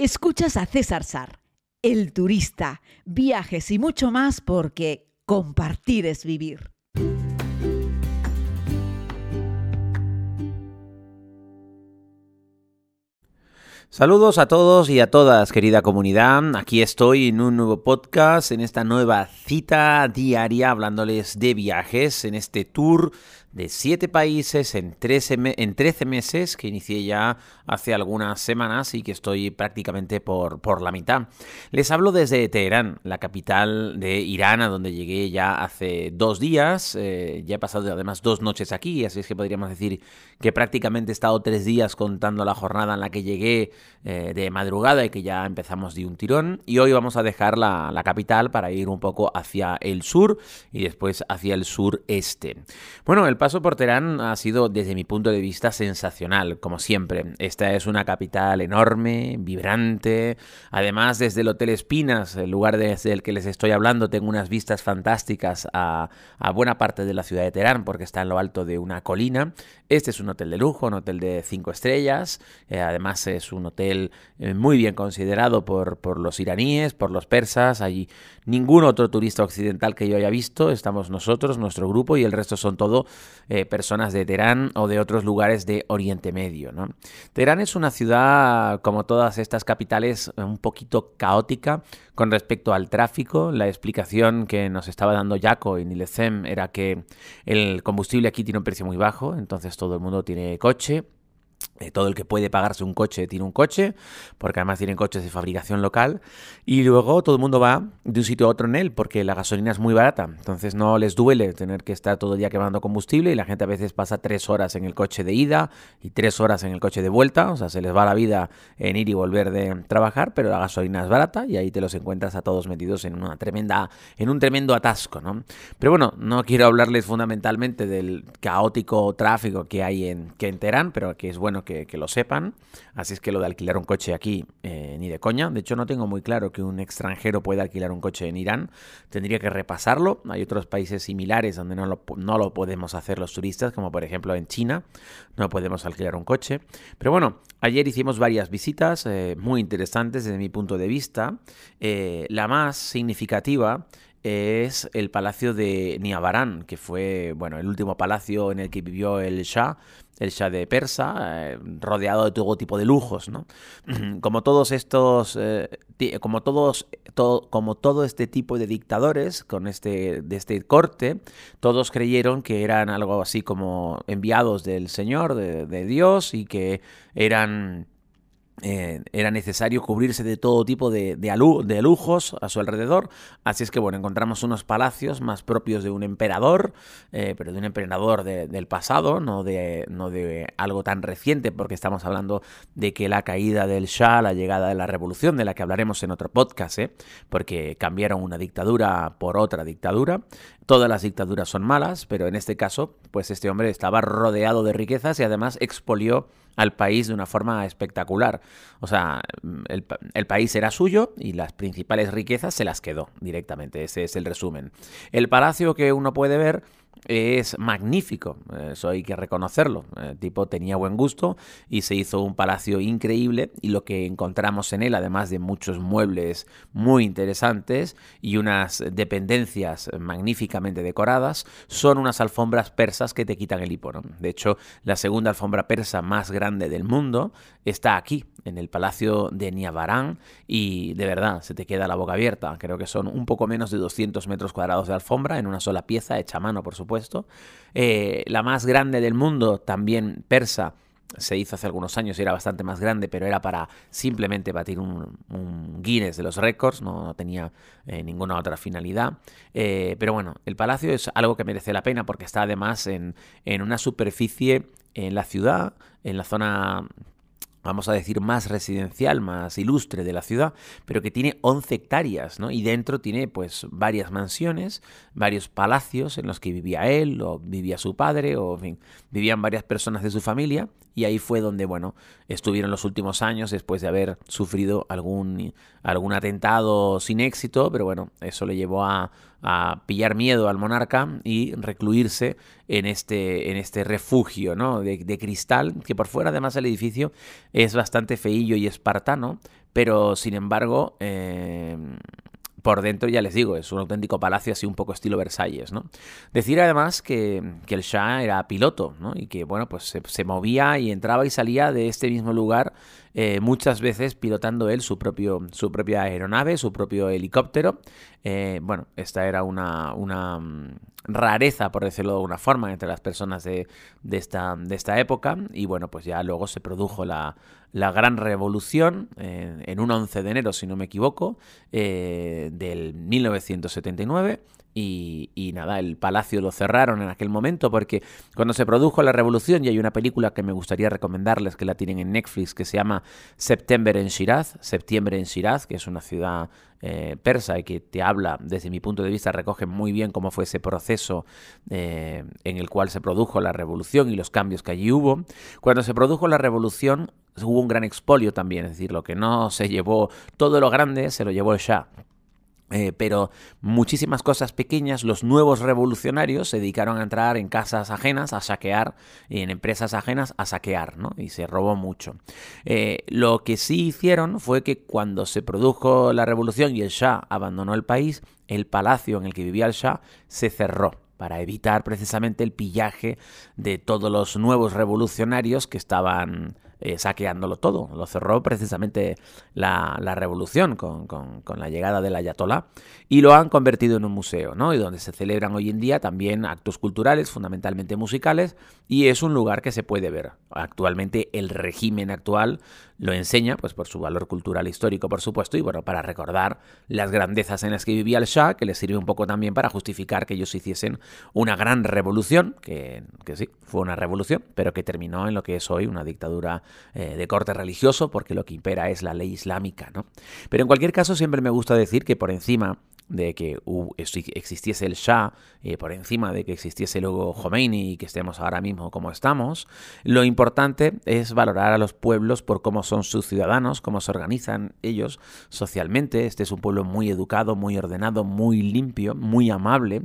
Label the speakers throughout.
Speaker 1: Escuchas a César Sar, el turista, viajes y mucho más porque compartir es vivir.
Speaker 2: Saludos a todos y a todas, querida comunidad. Aquí estoy en un nuevo podcast, en esta nueva cita diaria, hablándoles de viajes, en este tour de siete países en 13, en 13 meses que inicié ya hace algunas semanas y que estoy prácticamente por, por la mitad. Les hablo desde Teherán, la capital de Irán, a donde llegué ya hace dos días. Eh, ya he pasado además dos noches aquí, así es que podríamos decir que prácticamente he estado tres días contando la jornada en la que llegué eh, de madrugada y que ya empezamos de un tirón. Y hoy vamos a dejar la, la capital para ir un poco hacia el sur y después hacia el sureste. Bueno, el paso por Teherán ha sido, desde mi punto de vista, sensacional, como siempre. Esta es una capital enorme, vibrante. Además, desde el Hotel Espinas, el lugar desde el que les estoy hablando, tengo unas vistas fantásticas a, buena parte de la ciudad de Teherán, porque está en lo alto de una colina. Este es un hotel de lujo, un hotel de cinco estrellas. Eh, además, es un hotel eh, muy bien considerado por, por los iraníes, por los persas. Allí ningún otro turista occidental que yo haya visto. Estamos nosotros, nuestro grupo, y el resto son todo eh, personas de Teherán o de otros lugares de Oriente Medio. ¿no? Teherán es una ciudad, como todas estas capitales, un poquito caótica con respecto al tráfico. La explicación que nos estaba dando Jaco en Ilezem era que el combustible aquí tiene un precio muy bajo, entonces todo el mundo tiene coche eh, todo el que puede pagarse un coche tiene un coche, porque además tienen coches de fabricación local. Y luego todo el mundo va de un sitio a otro en él, porque la gasolina es muy barata. Entonces no les duele tener que estar todo el día quemando combustible y la gente a veces pasa tres horas en el coche de ida y tres horas en el coche de vuelta. O sea, se les va la vida en ir y volver de trabajar, pero la gasolina es barata y ahí te los encuentras a todos metidos en una tremenda, en un tremendo atasco, ¿no? Pero bueno, no quiero hablarles fundamentalmente del caótico tráfico que hay en, que en Teherán, pero que es bueno que, lo sepan. Así es que lo de alquilar un coche aquí, eh, ni de coña. De hecho, no tengo muy claro que un extranjero pueda alquilar un coche en Irán. Tendría que repasarlo. Hay otros países similares donde no lo, no lo podemos hacer los turistas, como por ejemplo en China. No podemos alquilar un coche. Pero bueno, ayer hicimos varias visitas eh, muy interesantes desde mi punto de vista. Eh, la más significativa es el palacio de Niabarán, que fue bueno, el último palacio en el que vivió el Shah, el Shah de Persa, eh, rodeado de todo tipo de lujos, ¿no? Como todos estos, eh, como todos, como todo este tipo de dictadores con este, de este corte, todos creyeron que eran algo así como enviados del Señor, de Dios, y que eran eh, era necesario cubrirse de todo tipo de, de, lujos a su alrededor. Así es que, bueno, encontramos unos palacios más propios de un emperador, eh, pero de un emperador del pasado, no de, no de algo tan reciente, porque estamos hablando de que la caída del Shah, la llegada de la revolución, de la que hablaremos en otro podcast, ¿eh? porque cambiaron una dictadura por otra dictadura. Todas las dictaduras son malas, pero en este caso, pues este hombre estaba rodeado de riquezas y además expolió al país de una forma espectacular. O sea, el, el, país era suyo y las principales riquezas se las quedó directamente. Ese es el resumen. El palacio que uno puede ver es magnífico, eso hay que reconocerlo. El tipo tenía buen gusto y se hizo un palacio increíble y lo que encontramos en él, además de muchos muebles muy interesantes y unas dependencias magníficamente decoradas, son unas alfombras persas que te quitan el hipo. De hecho, la segunda alfombra persa más grande del mundo está aquí, en el palacio de Niabarán y de verdad se te queda la boca abierta. Creo que son un poco menos de 200 metros cuadrados de alfombra en una sola pieza, hecha a mano por supuesto. Eh, la más grande del mundo, también persa, se hizo hace algunos años y era bastante más grande, pero era para simplemente batir un, Guinness de los récords, no, tenía eh, ninguna otra finalidad. Eh, pero bueno, el palacio es algo que merece la pena porque está además en, en una superficie en la ciudad, en la zona vamos a decir, más residencial, más ilustre de la ciudad, pero que tiene 11 hectáreas, ¿no? Y dentro tiene, pues, varias mansiones, varios palacios en los que vivía él, o vivía su padre, o, en fin, vivían varias personas de su familia, y ahí fue donde, bueno, estuvieron los últimos años después de haber sufrido algún, algún atentado sin éxito, pero bueno, eso le llevó a, a pillar miedo al monarca y recluirse en este, en este refugio ¿no? de, de, cristal, que por fuera además el edificio es bastante feillo y espartano, pero sin embargo, eh, por dentro, ya les digo, es un auténtico palacio así un poco estilo Versalles, ¿no? Decir además que, el Shah era piloto, ¿no? Y que, bueno, pues se, movía y entraba y salía de este mismo lugar eh, muchas veces pilotando él su, propio, su propia aeronave, su propio helicóptero. Eh, bueno, esta era una, una mm, rareza, por decirlo de alguna forma, entre las personas de, de, esta, de esta época. Y bueno, pues ya luego se produjo la, la gran revolución en un 11 de enero, si no me equivoco, eh, del 1979. Y, nada, el palacio lo cerraron en aquel momento porque cuando se produjo la revolución, y hay una película que me gustaría recomendarles que la tienen en Netflix que se llama September en Shiraz, Septiembre en Shiraz, que es una ciudad eh, persa y que te habla, desde mi punto de vista, recoge muy bien cómo fue ese proceso eh, en el cual se produjo la revolución y los cambios que allí hubo. Cuando se produjo la revolución, hubo un gran expolio también, es decir, lo que no se llevó, todo lo grande se lo llevó el Shah. Eh, pero muchísimas cosas pequeñas, los nuevos revolucionarios se dedicaron a entrar en casas ajenas a saquear y en empresas ajenas a saquear, ¿no? Y se robó mucho. Eh, lo que sí hicieron fue que cuando se produjo la revolución y el Shah abandonó el país, el palacio en el que vivía el Shah se cerró para evitar precisamente el pillaje de todos los nuevos revolucionarios que estaban eh, saqueándolo todo. Lo cerró precisamente la, revolución con, la llegada del Ayatolá y lo han convertido en un museo, ¿no? Y donde se celebran hoy en día también actos culturales, fundamentalmente musicales, y es un lugar que se puede ver. Actualmente el régimen actual lo enseña, pues por su valor cultural histórico, por supuesto, y bueno, para recordar las grandezas en las que vivía el Shah, que le sirve un poco también para justificar que ellos hiciesen una gran revolución, que, que sí, fue una revolución, pero que terminó en lo que es hoy una dictadura eh, de corte religioso, porque lo que impera es la ley islámica, ¿no? Pero en cualquier caso, siempre me gusta decir que por encima de que existiese el Shah, eh, por encima de que existiese luego Khomeini y que estemos ahora mismo como estamos, lo importante es valorar a los pueblos por cómo son sus ciudadanos, cómo se organizan ellos socialmente. Este es un pueblo muy educado, muy ordenado, muy limpio, muy amable,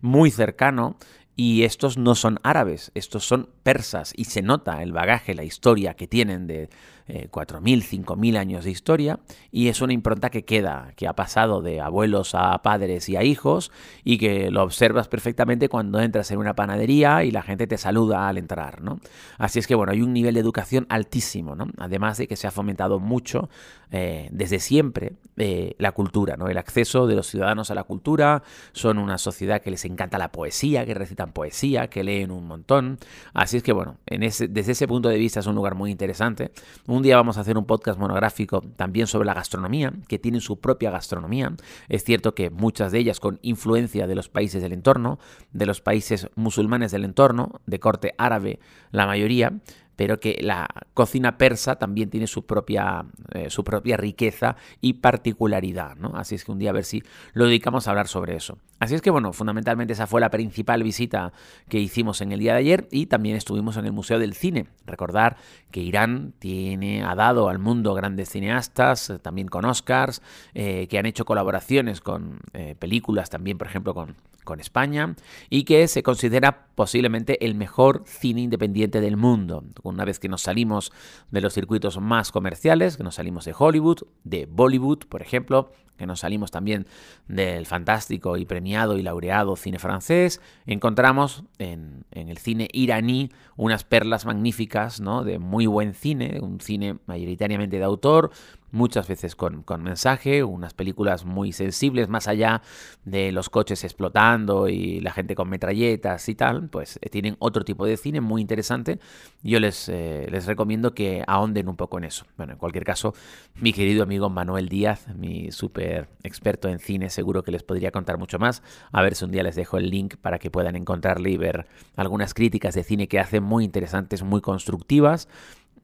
Speaker 2: muy cercano y estos no son árabes, estos son persas y se nota el bagaje, la historia que tienen de eh, 4.000, 5.000 años de historia y es una impronta que queda, que ha pasado de abuelos a padres y a hijos y que lo observas perfectamente cuando entras en una panadería y la gente te saluda al entrar, ¿no? Así es que bueno, hay un nivel de educación altísimo, ¿no? Además de que se ha fomentado mucho eh, desde siempre eh, la cultura, ¿no? El acceso de los ciudadanos a la cultura, son una sociedad que les encanta la poesía, que recitan poesía, que leen un montón, así es que bueno, en ese, desde ese punto de vista es un lugar muy interesante, un día vamos a hacer un podcast monográfico también sobre la gastronomía, que tienen su propia gastronomía. Es cierto que muchas de ellas con influencia de los países del entorno, de los países musulmanes del entorno, de corte árabe la mayoría, pero que la cocina persa también tiene su propia, eh, su propia riqueza y particularidad, ¿no? Así es que un día a ver si lo dedicamos a hablar sobre eso. Así es que bueno, fundamentalmente esa fue la principal visita que hicimos en el día de ayer y también estuvimos en el Museo del Cine. Recordar que Irán tiene, ha dado al mundo grandes cineastas, eh, también con Oscars, eh, que han hecho colaboraciones con películas también, por ejemplo, con con España y que se considera posiblemente el mejor cine independiente del mundo. Una vez que nos salimos de los circuitos más comerciales, que nos salimos de Hollywood, de Bollywood, por ejemplo, que nos salimos también del fantástico y premiado y laureado cine francés, encontramos en, el cine iraní unas perlas magníficas, ¿no? De muy buen cine, un cine mayoritariamente de autor, muchas veces con, mensaje, unas películas muy sensibles, más allá de los coches explotando y la gente con metralletas y tal, pues eh, tienen otro tipo de cine muy interesante. Yo les, eh, les recomiendo que ahonden un poco en eso. Bueno, en cualquier caso, mi querido amigo Manuel Díaz, mi súper experto en cine, seguro que les podría contar mucho más. A ver si un día les dejo el link para que puedan encontrarle y ver algunas críticas de cine que hacen muy interesantes, muy constructivas.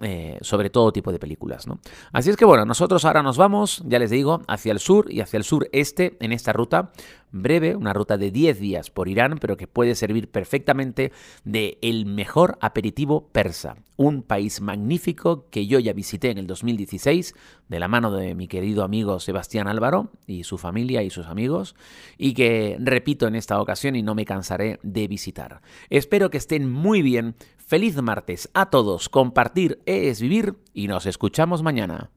Speaker 2: Eh, sobre todo tipo de películas. ¿no? Así es que bueno, nosotros ahora nos vamos, ya les digo, hacia el sur y hacia el sureste en esta ruta breve, una ruta de 10 días por Irán, pero que puede servir perfectamente de el mejor aperitivo persa. Un país magnífico que yo ya visité en el 2016 de la mano de mi querido amigo Sebastián Álvaro y su familia y sus amigos y que repito en esta ocasión y no me cansaré de visitar. Espero que estén muy bien. Feliz martes a todos. Compartir es vivir y nos escuchamos mañana.